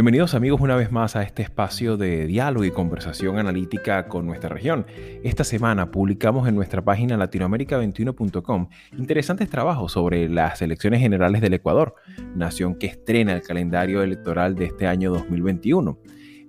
Bienvenidos amigos una vez más a este espacio de diálogo y conversación analítica con nuestra región. Esta semana publicamos en nuestra página latinoamerica21.com interesantes trabajos sobre las elecciones generales del Ecuador, nación que estrena el calendario electoral de este año 2021.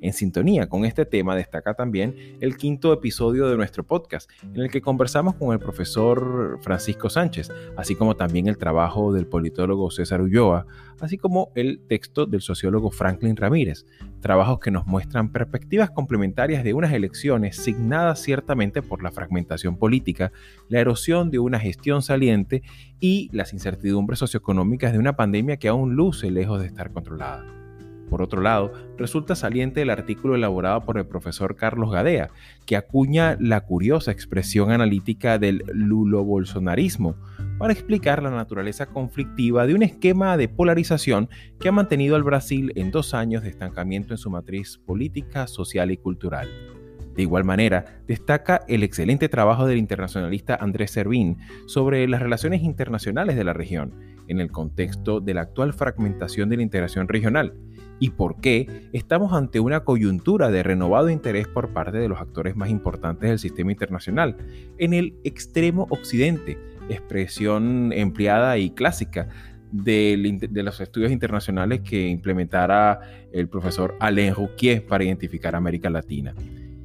En sintonía con este tema destaca también el quinto episodio de nuestro podcast, en el que conversamos con el profesor Francisco Sánchez, así como también el trabajo del politólogo César Ulloa, así como el texto del sociólogo Franklin Ramírez, trabajos que nos muestran perspectivas complementarias de unas elecciones signadas ciertamente por la fragmentación política, la erosión de una gestión saliente y las incertidumbres socioeconómicas de una pandemia que aún luce lejos de estar controlada. Por otro lado, resulta saliente el artículo elaborado por el profesor Carlos Gadea, que acuña la curiosa expresión analítica del lulo-bolsonarismo para explicar la naturaleza conflictiva de un esquema de polarización que ha mantenido al Brasil en dos años de estancamiento en su matriz política, social y cultural. De igual manera, destaca el excelente trabajo del internacionalista Andrés Servín sobre las relaciones internacionales de la región, en el contexto de la actual fragmentación de la integración regional, y por qué estamos ante una coyuntura de renovado interés por parte de los actores más importantes del sistema internacional, en el extremo occidente, expresión empleada y clásica de, los estudios internacionales que implementara el profesor Alain Rouquier para identificar América Latina.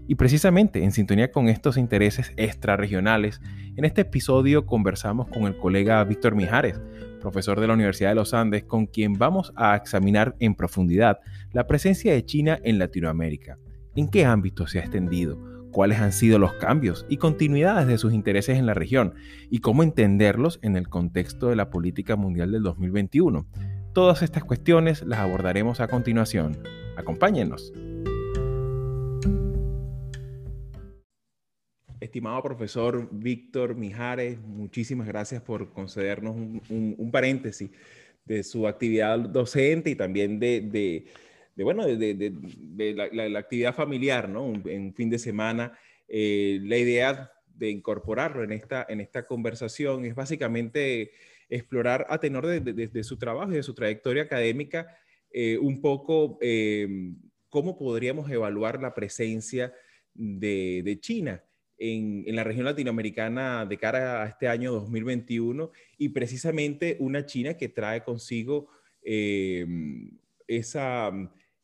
Y precisamente en sintonía con estos intereses extrarregionales, en este episodio conversamos con el colega Víctor Mijares, profesor de la Universidad de los Andes, con quien vamos a examinar en profundidad la presencia de China en Latinoamérica. ¿En qué ámbito se ha extendido? ¿Cuáles han sido los cambios y continuidades de sus intereses en la región? ¿Y cómo entenderlos en el contexto de la política mundial del 2021? Todas estas cuestiones las abordaremos a continuación. Acompáñenos. Estimado profesor Víctor Mijares, muchísimas gracias por concedernos un, paréntesis de su actividad docente y también de, bueno, de, la, actividad familiar, ¿no? En fin de semana. Eh, la idea de incorporarlo en esta, en esta conversación es básicamente explorar a tenor de, su trabajo y de su trayectoria académica eh, un poco eh, cómo podríamos evaluar la presencia de, China en, la región latinoamericana de cara a este año 2021 y precisamente una China que trae consigo eh, esa,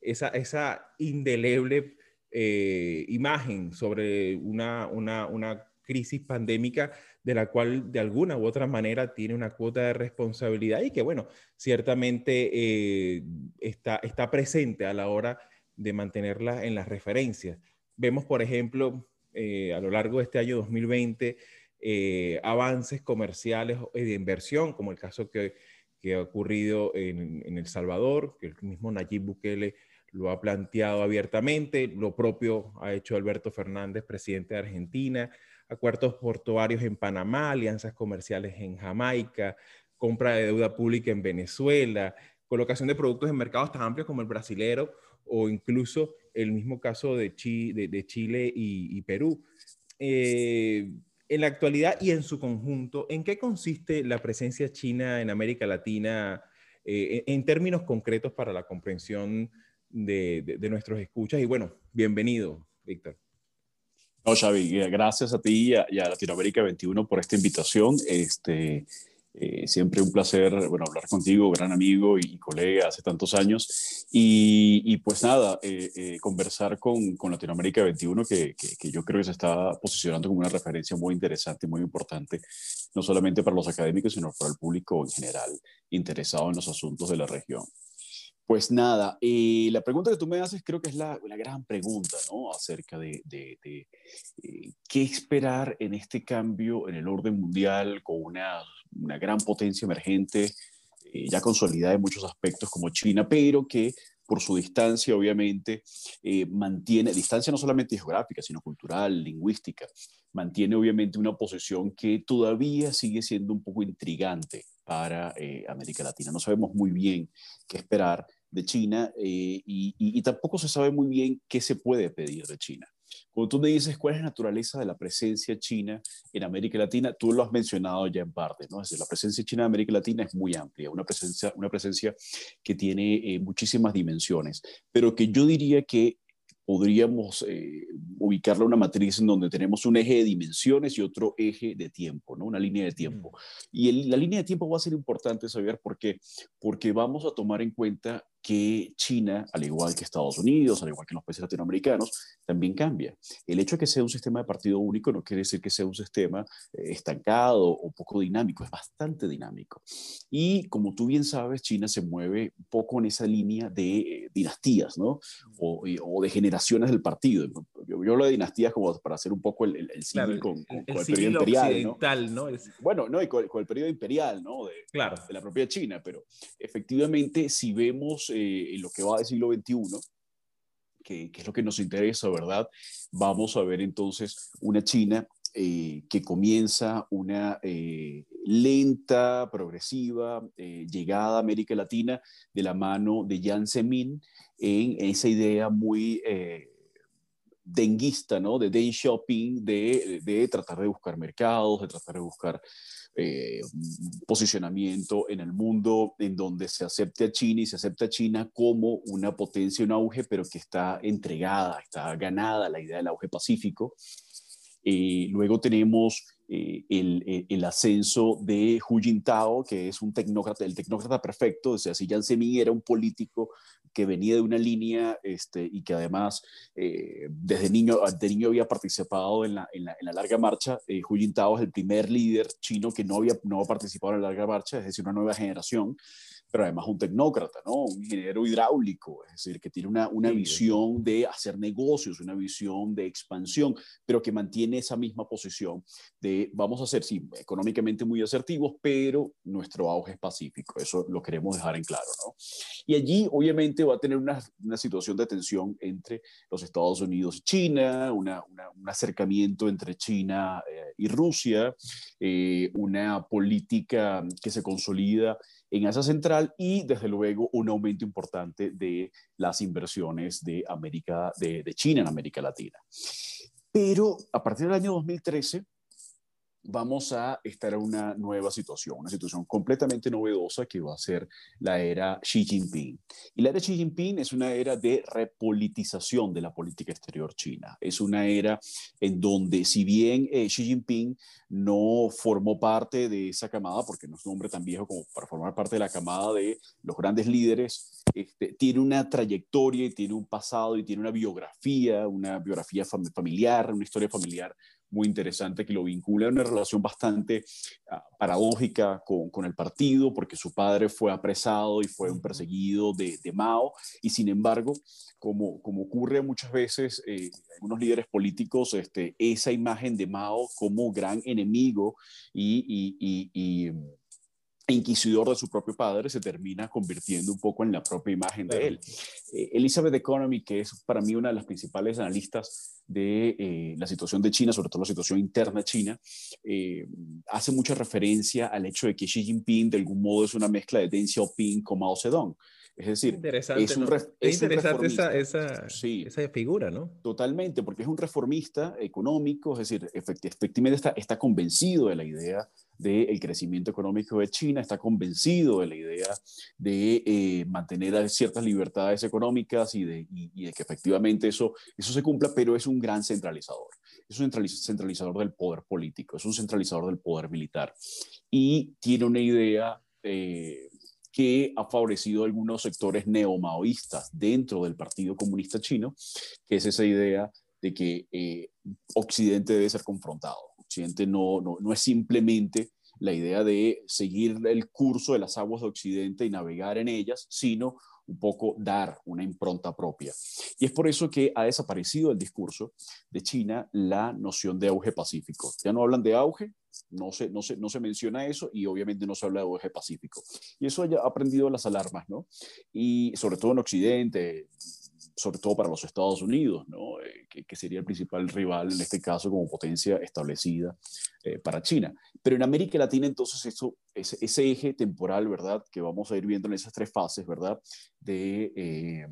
esa, esa, indeleble eh, imagen sobre una, una, una, crisis pandémica de la cual de alguna u otra manera tiene una cuota de responsabilidad y que, bueno, ciertamente eh, está, está presente a la hora de mantenerla en las referencias. Vemos, por ejemplo, eh, a lo largo de este año 2020 eh, avances comerciales de inversión, como el caso que, ha ocurrido en, El Salvador, que el mismo Nayib Bukele lo ha planteado abiertamente, lo propio ha hecho Alberto Fernández, presidente de Argentina, acuerdos portuarios en Panamá, alianzas comerciales en Jamaica, compra de deuda pública en Venezuela, colocación de productos en mercados tan amplios como el brasilero o incluso el mismo caso de, de, Chile y, Perú. Eh, en la actualidad y en su conjunto, ¿en qué consiste la presencia china en América Latina eh, en términos concretos para la comprensión de, nuestros escuchas? Y bueno, bienvenido, Víctor. No, Xavi, gracias a ti y a, Latinoamérica 21 por esta invitación. Este, eh, siempre un placer, bueno, hablar contigo, gran amigo y, colega hace tantos años. Y, pues nada, eh, eh, conversar con, con, Latinoamérica 21, que, que, yo creo que se está posicionando como una referencia muy interesante y muy importante, no solamente para los académicos, sino para el público en general interesado en los asuntos de la región. Pues nada, la pregunta que tú me haces creo que es la, la gran pregunta, ¿no? Acerca de, de, qué esperar en este cambio en el orden mundial con una una gran potencia emergente, eh, ya consolidada en muchos aspectos como China, pero que por su distancia, obviamente, eh, mantiene, distancia no solamente geográfica, sino cultural, lingüística, mantiene obviamente una posición que todavía sigue siendo un poco intrigante para eh, América Latina. No sabemos muy bien qué esperar de China y, tampoco se sabe muy bien qué se puede pedir de China. Cuando tú me dices cuál es la naturaleza de la presencia china en América Latina, tú lo has mencionado ya en parte, ¿no? Es decir, la presencia china en América Latina es muy amplia, una presencia, una presencia que tiene muchísimas dimensiones, pero que yo diría que podríamos eh, ubicarla una matriz en donde tenemos un eje de dimensiones y otro eje de tiempo, ¿no? una línea de tiempo. Y la línea de tiempo va a ser importante saber por qué, porque vamos a tomar en cuenta que China, al igual que Estados Unidos, al igual que los países latinoamericanos, también cambia. El hecho de que sea un sistema de partido único no quiere decir que sea un sistema eh, estancado o poco dinámico, es bastante dinámico. Y como tú bien sabes, China se mueve un poco en esa línea de eh, dinastías, ¿no? O, de generaciones del partido. Yo, hablo de dinastías como para hacer un poco el, el, con, el, periodo imperial. ¿no? Bueno, no, y con, el periodo imperial, ¿no? De, claro. de la propia China, pero efectivamente, si vemos eh, en lo que va del siglo XXI, que, es lo que nos interesa, ¿verdad? Vamos a ver entonces una China eh, que comienza una eh, lenta, progresiva llegada a América Latina de la mano de Jiang Zemin en esa idea muy denguista, ¿no? De day shopping, de, de, tratar de buscar mercados, de tratar de buscar eh, posicionamiento en el mundo en donde se acepte a China y se acepta a China como una potencia, un auge, pero que está entregada, está ganada la idea del auge pacífico. Eh, luego tenemos eh, el, el, ascenso de Hu Jintao, que es un tecnócrata, el tecnócrata perfecto, o sea, si Jiang Zemin era un político que venía de una línea este, y que además eh, desde niño, de niño había participado en la, en la, en la larga marcha. Eh, Hu Jintao es el primer líder chino que no había no participado en la larga marcha, es decir, una nueva generación pero además un tecnócrata, ¿no? Un ingeniero hidráulico, es decir, que tiene una, una visión de hacer negocios, una visión de expansión, pero que mantiene esa misma posición de vamos a ser, sí, económicamente muy asertivos, pero nuestro auge es pacífico, eso lo queremos dejar en claro, ¿no? Y allí, obviamente, va a tener una, una situación de tensión entre los Estados Unidos y China, una, un acercamiento entre China eh, y Rusia, eh, una política que se consolida en esa central y desde luego un aumento importante de las inversiones de América, de, de China en América Latina. Pero a partir del año 2013, vamos a estar en una nueva situación, una situación completamente novedosa que va a ser la era Xi Jinping. Y la era Xi Jinping es una era de repolitización de la política exterior china. Es una era en donde, si bien eh, Xi Jinping no formó parte de esa camada, porque no es un hombre tan viejo como para formar parte de la camada de los grandes líderes, este, tiene una trayectoria y tiene un pasado y tiene una biografía, una biografía familiar, una historia familiar muy interesante que lo vincula a una relación bastante ah, paradójica con, con, el partido, porque su padre fue apresado y fue un perseguido de, de Mao, y sin embargo, como, como ocurre muchas veces eh, algunos líderes políticos, este, esa imagen de Mao como gran enemigo y, y, y inquisidor de su propio padre se termina convirtiendo un poco en la propia imagen de él. Eh, Elizabeth Economy, que es para mí una de las principales analistas de eh, la situación de China, sobre todo la situación interna china, eh, hace mucha referencia al hecho de que Xi Jinping de algún modo es una mezcla de Deng Xiaoping con Mao Zedong. Es decir, interesante, es, un interesante esa, esa, esa, figura, ¿no? Totalmente, porque es un reformista económico, es decir, efectivamente está, está convencido de la idea del crecimiento económico de China, está convencido de la idea de eh, mantener ciertas libertades económicas y de, y, de, que efectivamente eso, eso se cumpla, pero es un gran centralizador. Es un centralizador del poder político, es un centralizador del poder militar y tiene una idea eh, que ha favorecido algunos sectores neomaoístas dentro del Partido Comunista Chino, que es esa idea de que eh, Occidente debe ser confrontado. Occidente no, no, no es simplemente la idea de seguir el curso de las aguas de Occidente y navegar en ellas, sino un poco dar una impronta propia. Y es por eso que ha desaparecido el discurso de China la noción de auge pacífico. Ya no hablan de auge, no se, no se, no se menciona eso y obviamente no se habla de auge pacífico. Y eso ha aprendido las alarmas, ¿no? Y sobre todo en Occidente, sobre todo para los Estados Unidos, ¿no? Eh, que, sería el principal rival en este caso como potencia establecida eh, para China. Pero en América Latina entonces esto ese, eje temporal, ¿verdad? Que vamos a ir viendo en esas tres fases, ¿verdad? De, eh,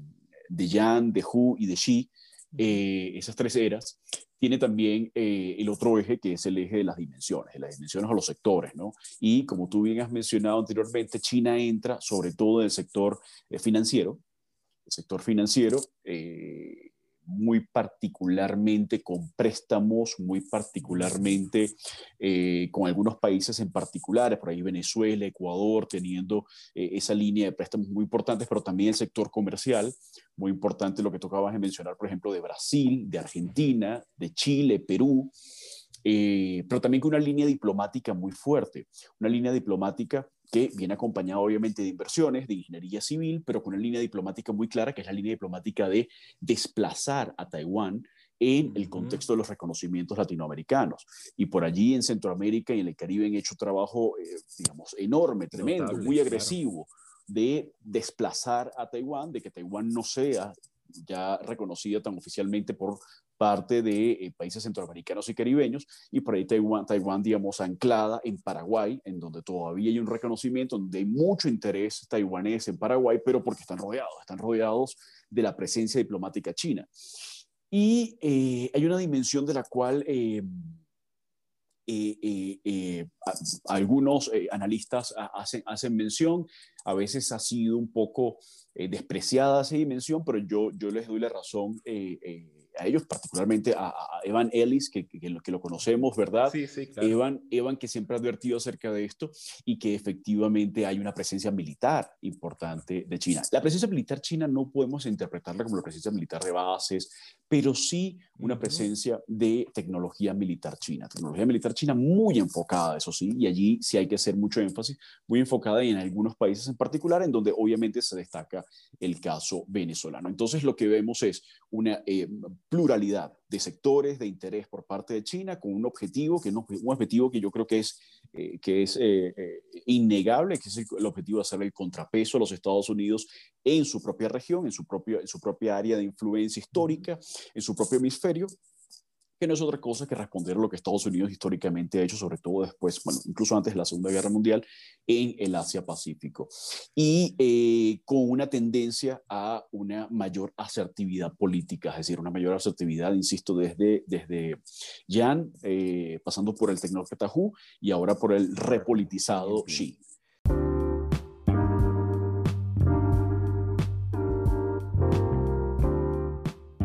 de Yan, de Hu y de Xi, eh, esas tres eras, tiene también eh, el otro eje que es el eje de las dimensiones, de las dimensiones o los sectores, ¿no? Y como tú bien has mencionado anteriormente, China entra sobre todo en el sector financiero, sector financiero, muy particularmente con préstamos, muy particularmente eh, con algunos países en particulares, por ahí Venezuela, Ecuador, teniendo eh, esa línea de préstamos muy importantes, pero también el sector comercial, muy importante lo que tocabas de mencionar, por ejemplo, de Brasil, de Argentina, de Chile, Perú. Eh, pero también con una línea diplomática muy fuerte, una línea diplomática que viene acompañada obviamente de inversiones, de ingeniería civil, pero con una línea diplomática muy clara, que es la línea diplomática de desplazar a Taiwán en el contexto de los reconocimientos latinoamericanos. Y por allí en Centroamérica y en el Caribe han hecho trabajo, eh, digamos, enorme, tremendo, muy agresivo de desplazar a Taiwán, de que Taiwán no sea ya reconocida tan oficialmente por parte de eh, países centroamericanos y caribeños, y por ahí Taiwán, Taiwán, digamos, anclada en Paraguay, en donde todavía hay un reconocimiento, donde hay mucho interés taiwanés en Paraguay, pero porque están rodeados, están rodeados de la presencia diplomática china. Y eh, hay una dimensión de la cual eh, algunos analistas hacen, hacen mención, a veces ha sido un poco despreciada esa dimensión, pero yo, yo les doy la razón a ellos, particularmente a, Evan Ellis, que, que, lo, que, lo, conocemos, ¿verdad? Sí, sí, claro. Evan, Evan, que siempre ha advertido acerca de esto y que efectivamente hay una presencia militar importante de China. La presencia militar china no podemos interpretarla como la presencia militar de bases, pero sí una presencia de tecnología militar china. Tecnología militar china muy enfocada, eso sí, y allí sí hay que hacer mucho énfasis, muy enfocada en algunos países en particular, en donde obviamente se destaca el caso venezolano. Entonces lo que vemos es una eh, pluralidad de sectores de interés por parte de China con un objetivo, que no, un objetivo que yo creo que es, eh, que es eh, eh, innegable, que es el, objetivo de hacer el contrapeso a los Estados Unidos en su propia región, en su, propio, en su propia área de influencia histórica, en su propio hemisferio, que no es otra cosa que responder a lo que Estados Unidos históricamente ha hecho, sobre todo después, bueno, incluso antes de la Segunda Guerra Mundial, en el Asia-Pacífico. Y eh, con una tendencia a una mayor asertividad política, es decir, una mayor asertividad, insisto, desde, desde Yan, eh, pasando por el tecnócrata Hu y ahora por el repolitizado Xi.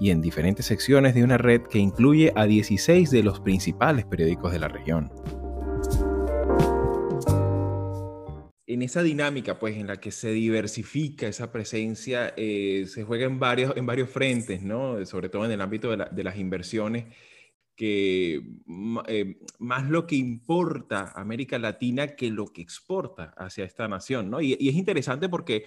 y en diferentes secciones de una red que incluye a 16 de los principales periódicos de la región. En esa dinámica, pues, en la que se diversifica esa presencia, eh, se juega en varios, en varios frentes, ¿no? Sobre todo en el ámbito de, de las inversiones que eh, más lo que importa América Latina que lo que exporta hacia esta nación, ¿no? Y, es interesante porque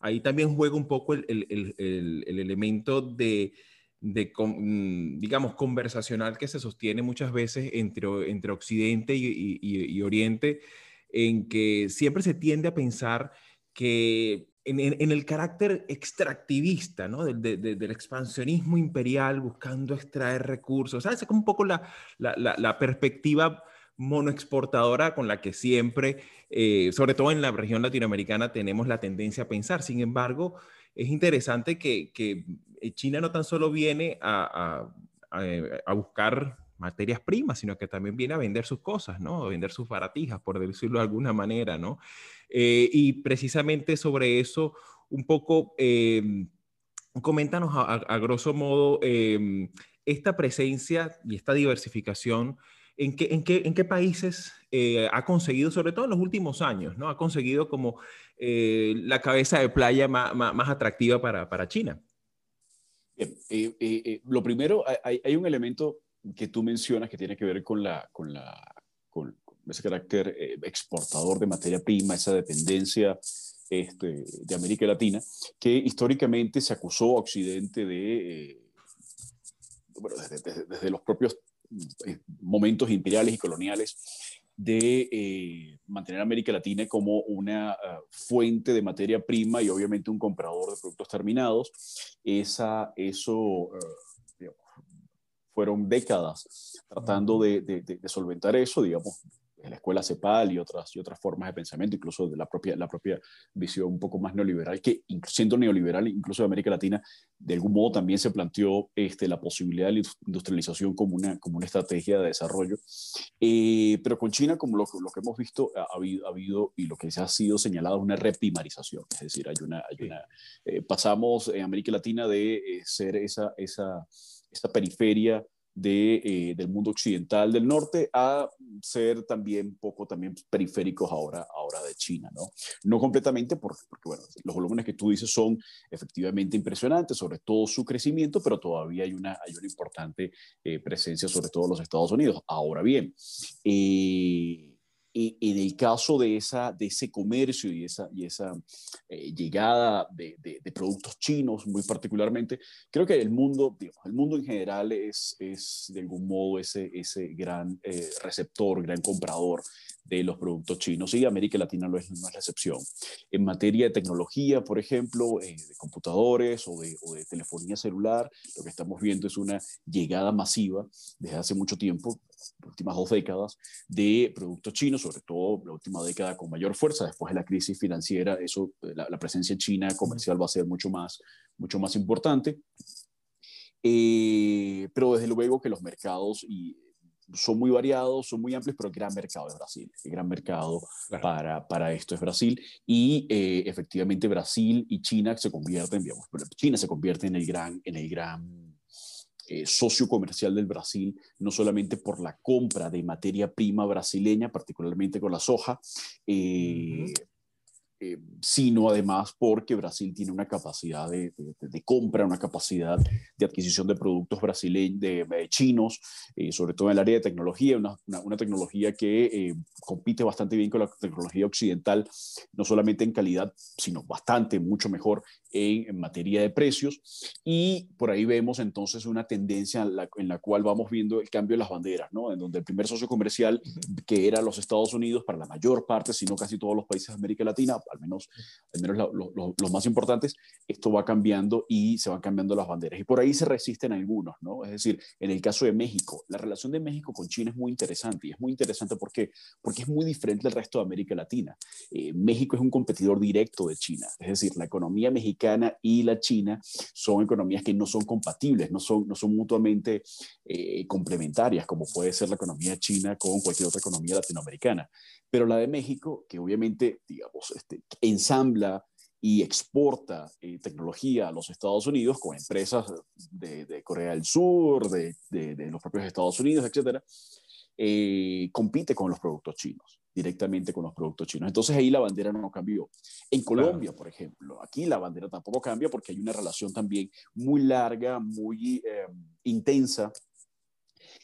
ahí también juega un poco el, el, el, elemento de, de, mm, digamos, conversacional que se sostiene muchas veces entre, entre Occidente y, y Oriente, en que siempre se tiende a pensar que en, el carácter extractivista, ¿no? del expansionismo imperial buscando extraer recursos. ¿Sabes? Es como un poco la, la, perspectiva monoexportadora con la que siempre, eh, sobre todo en la región latinoamericana, tenemos la tendencia a pensar. Sin embargo, es interesante que, que China no tan solo viene a, a, buscar materias primas, sino que también viene a vender sus cosas, ¿no? A vender sus baratijas, por decirlo de alguna manera, ¿no? Eh, y precisamente sobre eso, un poco, eh, coméntanos a, grosso modo eh, esta presencia y esta diversificación. ¿En qué, en qué, en qué países ha conseguido, sobre todo en los últimos años, ¿no? ha conseguido como la cabeza de playa más, más, atractiva para, para China? lo primero, hay, hay, un elemento que tú mencionas que tiene que ver con la, con la, con, ese carácter eh, exportador de materia prima, esa dependencia este, de América Latina, que históricamente se acusó a Occidente de, eh, bueno, desde, los propios eh, momentos imperiales y coloniales, de mantener a América Latina como una fuente de materia prima y obviamente un comprador de productos terminados. Esa, eso fueron décadas tratando de, de, solventar eso, digamos, la escuela CEPAL y otras, y otras formas de pensamiento, incluso de la propia, la propia visión un poco más neoliberal, que siendo neoliberal, incluso de América Latina, de algún modo también se planteó este, la posibilidad de la industrialización como una, como una estrategia de desarrollo. Eh, pero con China, como lo, lo, que hemos visto, ha habido, ha habido, y lo que se ha sido señalado es una reprimarización, es decir, hay una, hay una eh, pasamos en América Latina de eh, ser esa, esa esta periferia de, eh, del mundo occidental del norte a ser también poco también periféricos ahora, ahora de China, ¿no? No completamente porque, porque, bueno, los volúmenes que tú dices son efectivamente impresionantes, sobre todo su crecimiento, pero todavía hay una, hay una importante eh, presencia, sobre todo en los Estados Unidos. Ahora bien, eh, en el caso de, esa, de ese comercio y esa, y esa eh, llegada de, de, productos chinos, muy particularmente, creo que el mundo, el mundo en general es, es de algún modo ese, ese gran eh, receptor, gran comprador de los productos chinos y América Latina no es, no es la excepción. En materia de tecnología, por ejemplo, eh, de computadores o de, o de, telefonía celular, lo que estamos viendo es una llegada masiva desde hace mucho tiempo, últimas dos décadas, de productos chinos, sobre todo la última década con mayor fuerza, después de la crisis financiera, eso, la, la presencia china comercial va a ser mucho más, mucho más importante. Eh, pero desde luego que los mercados y son muy variados, son muy amplios, pero el gran mercado es Brasil. El gran mercado para, para esto es Brasil. Y eh, efectivamente Brasil y China se convierten, digamos, China se convierte en el gran, en el gran eh, socio comercial del Brasil, no solamente por la compra de materia prima brasileña, particularmente con la soja, eh, eh, sino además porque Brasil tiene una capacidad de, compra, una capacidad de adquisición de productos brasileños, de, chinos, eh, sobre todo en el área de tecnología, una, una, tecnología que compite bastante bien con la tecnología occidental, no solamente en calidad, sino bastante, mucho mejor en, materia de precios. Y por ahí vemos entonces una tendencia en la, en la, cual vamos viendo el cambio de las banderas, ¿no? En donde el primer socio comercial, que era los Estados Unidos, para la mayor parte, si no casi todos los países de América Latina, al menos, al menos los más importantes, esto va cambiando y se van cambiando las banderas. Y por ahí se resisten algunos, ¿no? Es decir, en el caso de México, la relación de México con China es muy interesante. Y es muy interesante porque, porque es muy diferente del resto de América Latina. Eh, México es un competidor directo de China. Es decir, la economía mexicana y la China son economías que no son compatibles, no son, no son mutuamente eh, complementarias, como puede ser la economía china con cualquier otra economía latinoamericana. Pero la de México, que obviamente, digamos, este, ensambla y exporta eh, tecnología a los Estados Unidos con empresas de, Corea del Sur, de, los propios Estados Unidos, etcétera, eh, compite con los productos chinos, directamente con los productos chinos. Entonces ahí la bandera no cambió. En Colombia, por ejemplo, aquí la bandera tampoco cambia porque hay una relación también muy larga, muy eh, intensa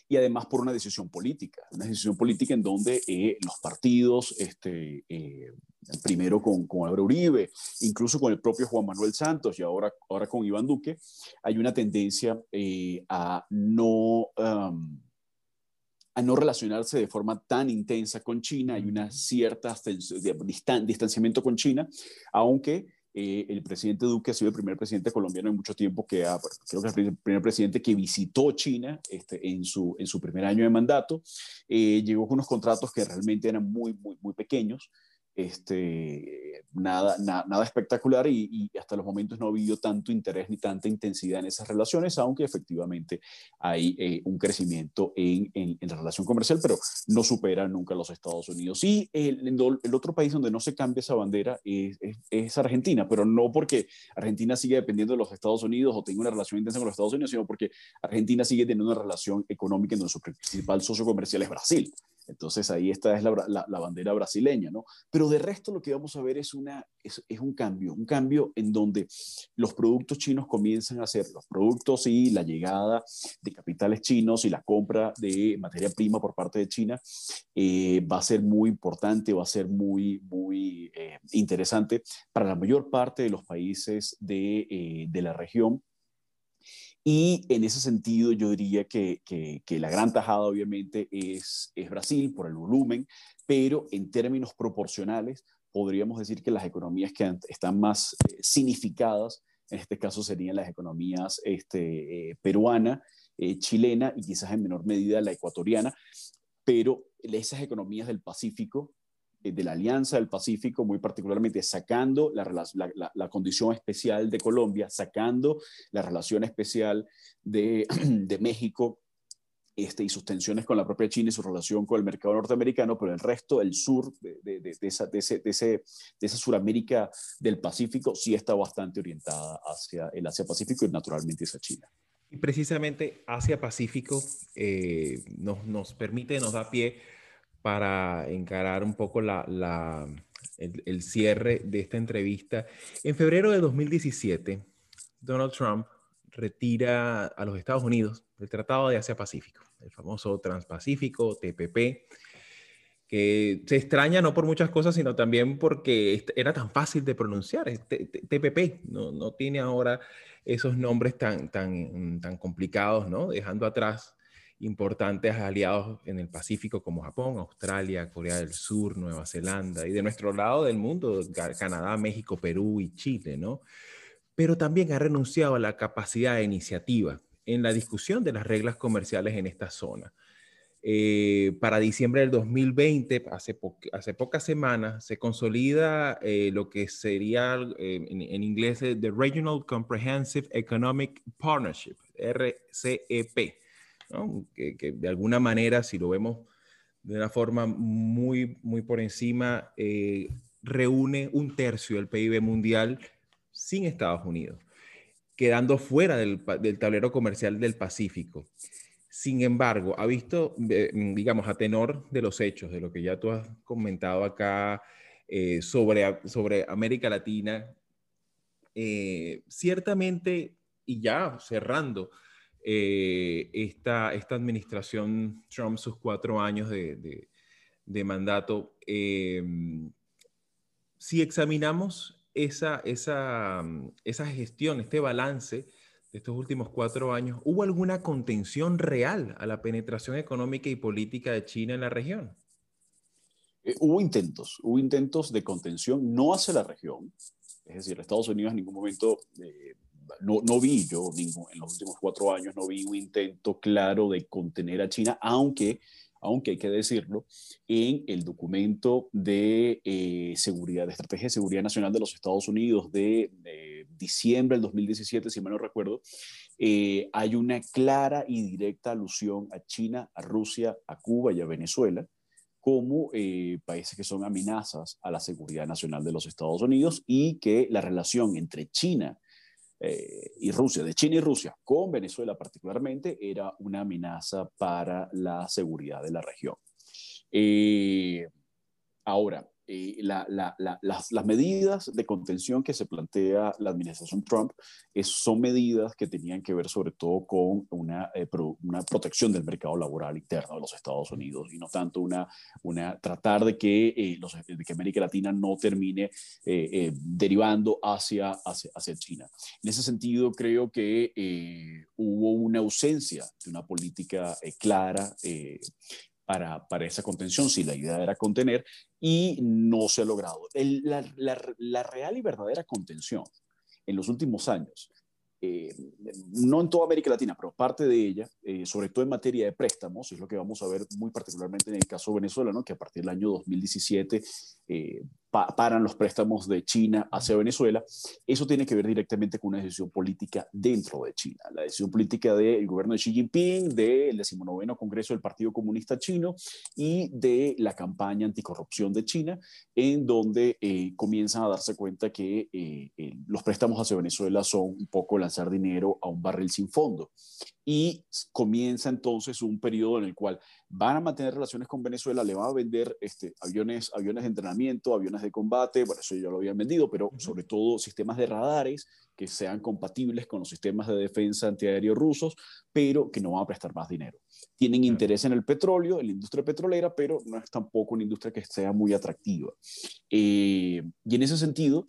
y además por una decisión política, una decisión política en donde eh, los partidos, este, eh, primero con, con Álvaro Uribe, incluso con el propio Juan Manuel Santos y ahora, ahora con Iván Duque, hay una tendencia eh, a no... a no relacionarse de forma tan intensa con China, hay una cierta distanciamiento con China, aunque eh, el presidente Duque ha sido el primer presidente colombiano en mucho tiempo que ha, creo que es el primer presidente que visitó China este, en, su, en su primer año de mandato. Eh, llegó con unos contratos que realmente eran muy, muy, muy pequeños este, nada, nada espectacular y, hasta los momentos no ha habido tanto interés ni tanta intensidad en esas relaciones, aunque efectivamente hay eh, un crecimiento en, en, la relación comercial, pero no supera nunca los Estados Unidos. Y el, el otro país donde no se cambia esa bandera es, es, Argentina, pero no porque Argentina sigue dependiendo de los Estados Unidos o tenga una relación intensa con los Estados Unidos, sino porque Argentina sigue teniendo una relación económica en donde su principal socio comercial es Brasil. Entonces ahí esta es la, bandera brasileña, ¿no? Pero de resto lo que vamos a ver es, una, es, un cambio, un cambio en donde los productos chinos comienzan a ser los productos y la llegada de capitales chinos y la compra de materia prima por parte de China eh, va a ser muy importante, va a ser muy, muy eh, interesante para la mayor parte de los países de, eh, de la región y en ese sentido yo diría que, que, la gran tajada obviamente es, es Brasil por el volumen, pero en términos proporcionales podríamos decir que las economías que están más eh, significadas, en este caso serían las economías este, eh, peruana, eh, chilena y quizás en menor medida la ecuatoriana, pero esas economías del Pacífico de la Alianza del Pacífico, muy particularmente sacando la, condición especial de Colombia, sacando la relación especial de, México este, y sus tensiones con la propia China y su relación con el mercado norteamericano, pero el resto, el sur de, esa, de, ese, de, esa Suramérica del Pacífico, sí está bastante orientada hacia el Asia-Pacífico y naturalmente hacia China. Y precisamente Asia-Pacífico eh, nos, nos permite, nos da pie para encarar un poco el, cierre de esta entrevista. En febrero de 2017, Donald Trump retira a los Estados Unidos del Tratado de Asia-Pacífico, el famoso Transpacífico, TPP, que se extraña no por muchas cosas, sino también porque era tan fácil de pronunciar. TPP no, no tiene ahora esos nombres tan, tan, tan complicados, ¿no? Dejando atrás importantes aliados en el Pacífico como Japón, Australia, Corea del Sur, Nueva Zelanda y de nuestro lado del mundo, Canadá, México, Perú y Chile, ¿no? Pero también ha renunciado a la capacidad de iniciativa en la discusión de las reglas comerciales en esta zona. Eh, para diciembre del 2020, hace, hace pocas semanas, se consolida eh, lo que sería eh, en, inglés The Regional Comprehensive Economic Partnership, RCEP, que, de alguna manera, si lo vemos de una forma muy, muy por encima, eh, reúne un tercio del PIB mundial sin Estados Unidos, quedando fuera del, tablero comercial del Pacífico. Sin embargo, ha visto, eh, digamos, a tenor de los hechos, de lo que ya tú has comentado acá eh, sobre, sobre América Latina, ciertamente, y ya cerrando, eh, esta, esta administración Trump, sus cuatro años de, mandato, em, si examinamos esa, esa, esa gestión, este balance de estos últimos cuatro años, ¿hubo alguna contención real a la penetración económica y política de China en la región? Eh, hubo intentos, hubo intentos de contención, no hacia la región, es decir, Estados Unidos en ningún momento eh, no, no vi yo en los últimos cuatro años, no vi un intento claro de contener a China, aunque, aunque hay que decirlo, en el documento de eh, seguridad, de estrategia de seguridad nacional de los Estados Unidos de, diciembre del 2017, si mal no recuerdo, eh, hay una clara y directa alusión a China, a Rusia, a Cuba y a Venezuela como eh, países que son amenazas a la seguridad nacional de los Estados Unidos y que la relación entre China eh, y Rusia, de China y Rusia, con Venezuela particularmente, era una amenaza para la seguridad de la región. Eh, ahora, eh, las, medidas de contención que se plantea la administración Trump son medidas que tenían que ver sobre todo con una, eh, una protección del mercado laboral interno de los Estados Unidos y no tanto una, una tratar de que, eh, los, de que América Latina no termine derivando hacia, hacia, hacia, China. En ese sentido, creo que hubo una ausencia de una política clara para, para, esa contención, si la idea era contener, y no se ha logrado. la, la, real y verdadera contención en los últimos años, eh, no en toda América Latina, pero parte de ella, eh, sobre todo en materia de préstamos, es lo que vamos a ver muy particularmente en el caso venezolano, que a partir del año 2017 eh, paran los préstamos de China hacia Venezuela, eso tiene que ver directamente con una decisión política dentro de China. La decisión política del gobierno de Xi Jinping, del decimonoveno Congreso del Partido Comunista Chino y de la campaña anticorrupción de China, en donde eh, comienzan a darse cuenta que eh, eh, los préstamos hacia Venezuela son un poco lanzar dinero a un barril sin fondo. y comienza entonces un periodo en el cual van a mantener relaciones con Venezuela, le van a vender este, aviones, aviones de entrenamiento, aviones de combate, bueno, eso ya lo habían vendido, pero sobre todo sistemas de radares que sean compatibles con los sistemas de defensa antiaéreo rusos, pero que no van a prestar más dinero. Tienen interés en el petróleo, en la industria petrolera, pero no es tampoco una industria que sea muy atractiva. Eh, y en ese sentido,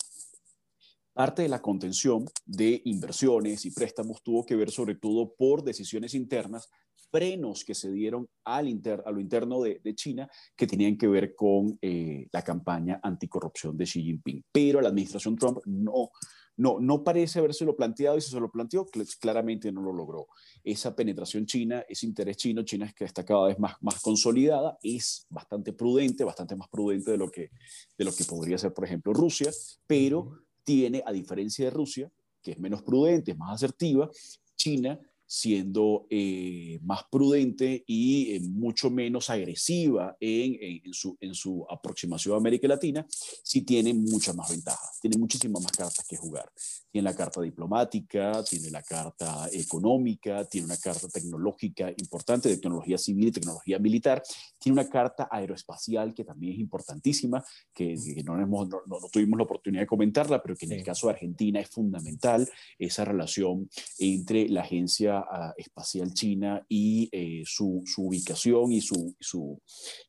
Parte de la contención de inversiones y préstamos tuvo que ver sobre todo por decisiones internas, frenos que se dieron al inter, a lo interno de, China que tenían que ver con eh, la campaña anticorrupción de Xi Jinping. Pero la administración Trump no, no, no parece habérselo planteado y si se lo planteó, claramente no lo logró. Esa penetración china, ese interés chino, China es que está cada vez más, más consolidada, es bastante prudente, bastante más prudente de lo, que, de lo que podría ser, por ejemplo, Rusia, pero tiene, a diferencia de Rusia, que es menos prudente, es más asertiva, China siendo eh, más prudente y eh, mucho menos agresiva en, en, su, en su aproximación a América Latina, sí tiene mucha más ventaja, tiene muchísimas más cartas que jugar. Tiene la carta diplomática, tiene la carta económica, tiene una carta tecnológica importante de tecnología civil y tecnología militar, tiene una carta aeroespacial que también es importantísima, que, no, hemos, no, tuvimos la oportunidad de comentarla, pero que en el caso de Argentina es fundamental esa relación entre la agencia espacial china y eh, su, ubicación y su,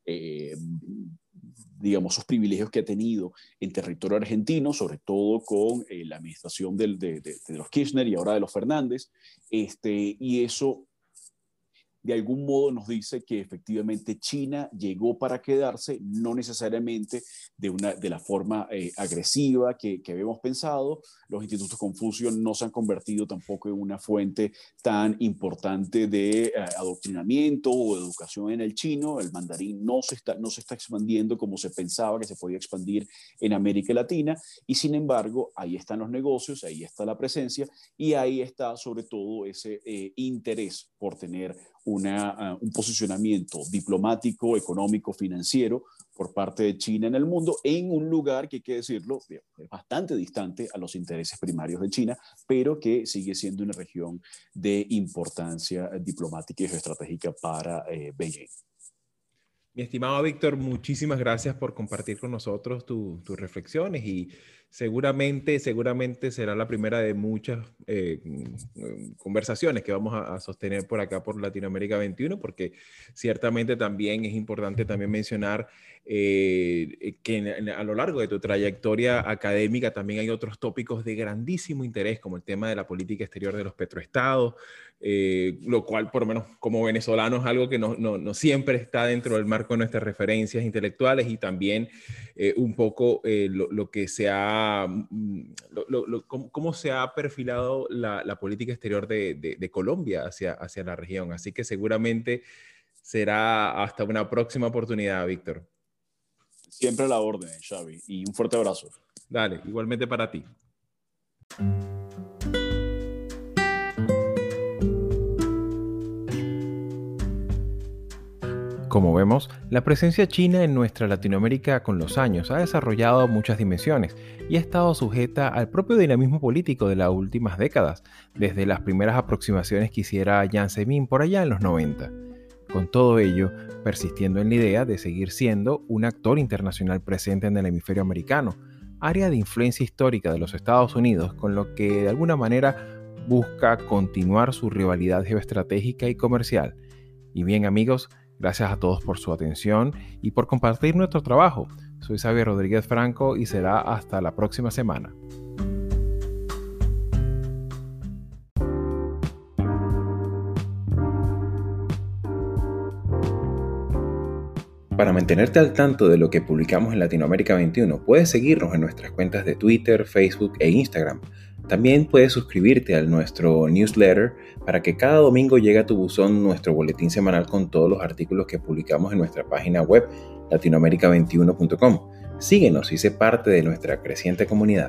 eh, digamos, sus privilegios que ha tenido en territorio argentino, sobre todo con eh, la administración de, de, los Kirchner y ahora de los Fernández, este, y eso de algún modo nos dice que efectivamente China llegó para quedarse, no necesariamente de, una, de la forma eh, agresiva que, que, habíamos pensado. Los institutos Confucio no se han convertido tampoco en una fuente tan importante de eh, adoctrinamiento o educación en el chino. El mandarín no se, está, no se está expandiendo como se pensaba que se podía expandir en América Latina y sin embargo ahí están los negocios, ahí está la presencia y ahí está sobre todo ese eh, interés por tener Ah, un posicionamiento diplomático, económico, financiero por parte de China en el mundo, en un lugar que hay que decirlo, bastante distante a los intereses primarios de China, pero que sigue siendo una región de importancia diplomática y geoestratégica para eh, Beijing. Mi estimado Víctor, muchísimas gracias por compartir con nosotros tus reflexiones y seguramente, seguramente será la primera de muchas eh, mm, conversaciones que vamos a, sostener por acá por Latinoamérica 21, porque ciertamente también es importante también mencionar eh, que a lo largo de tu trayectoria académica también hay otros tópicos de grandísimo interés, como el tema de la política exterior de los petroestados, eh, lo cual por lo menos como venezolano es algo que no, no, siempre está dentro del marco de nuestras referencias intelectuales y también un poco lo, que se ha Mm, cómo, se ha perfilado la, política exterior de, Colombia hacia, hacia la región. Así que seguramente será hasta una próxima oportunidad, Víctor. Siempre a la orden, Xavi, y un fuerte abrazo. Dale, igualmente para ti. Como vemos, la presencia china en nuestra Latinoamérica con los años ha desarrollado muchas dimensiones y ha estado sujeta al propio dinamismo político de las últimas décadas, desde las primeras aproximaciones que hiciera Jiang Zemin por allá en los 90. Con todo ello, persistiendo en la idea de seguir siendo un actor internacional presente en el hemisferio americano, área de influencia histórica de los Estados Unidos, con lo que de alguna manera busca continuar su rivalidad geoestratégica y comercial. Y bien amigos, Gracias a todos por su atención y por compartir nuestro trabajo. Soy Xavier Rodríguez Franco y será hasta la próxima semana. Para mantenerte al tanto de lo que publicamos en Latinoamérica 21, puedes seguirnos en nuestras cuentas de Twitter, Facebook e Instagram. También puedes suscribirte a nuestro newsletter para que cada domingo llegue a tu buzón nuestro boletín semanal con todos los artículos que publicamos en nuestra página web latinoamerica21.com. Síguenos y sé parte de nuestra creciente comunidad.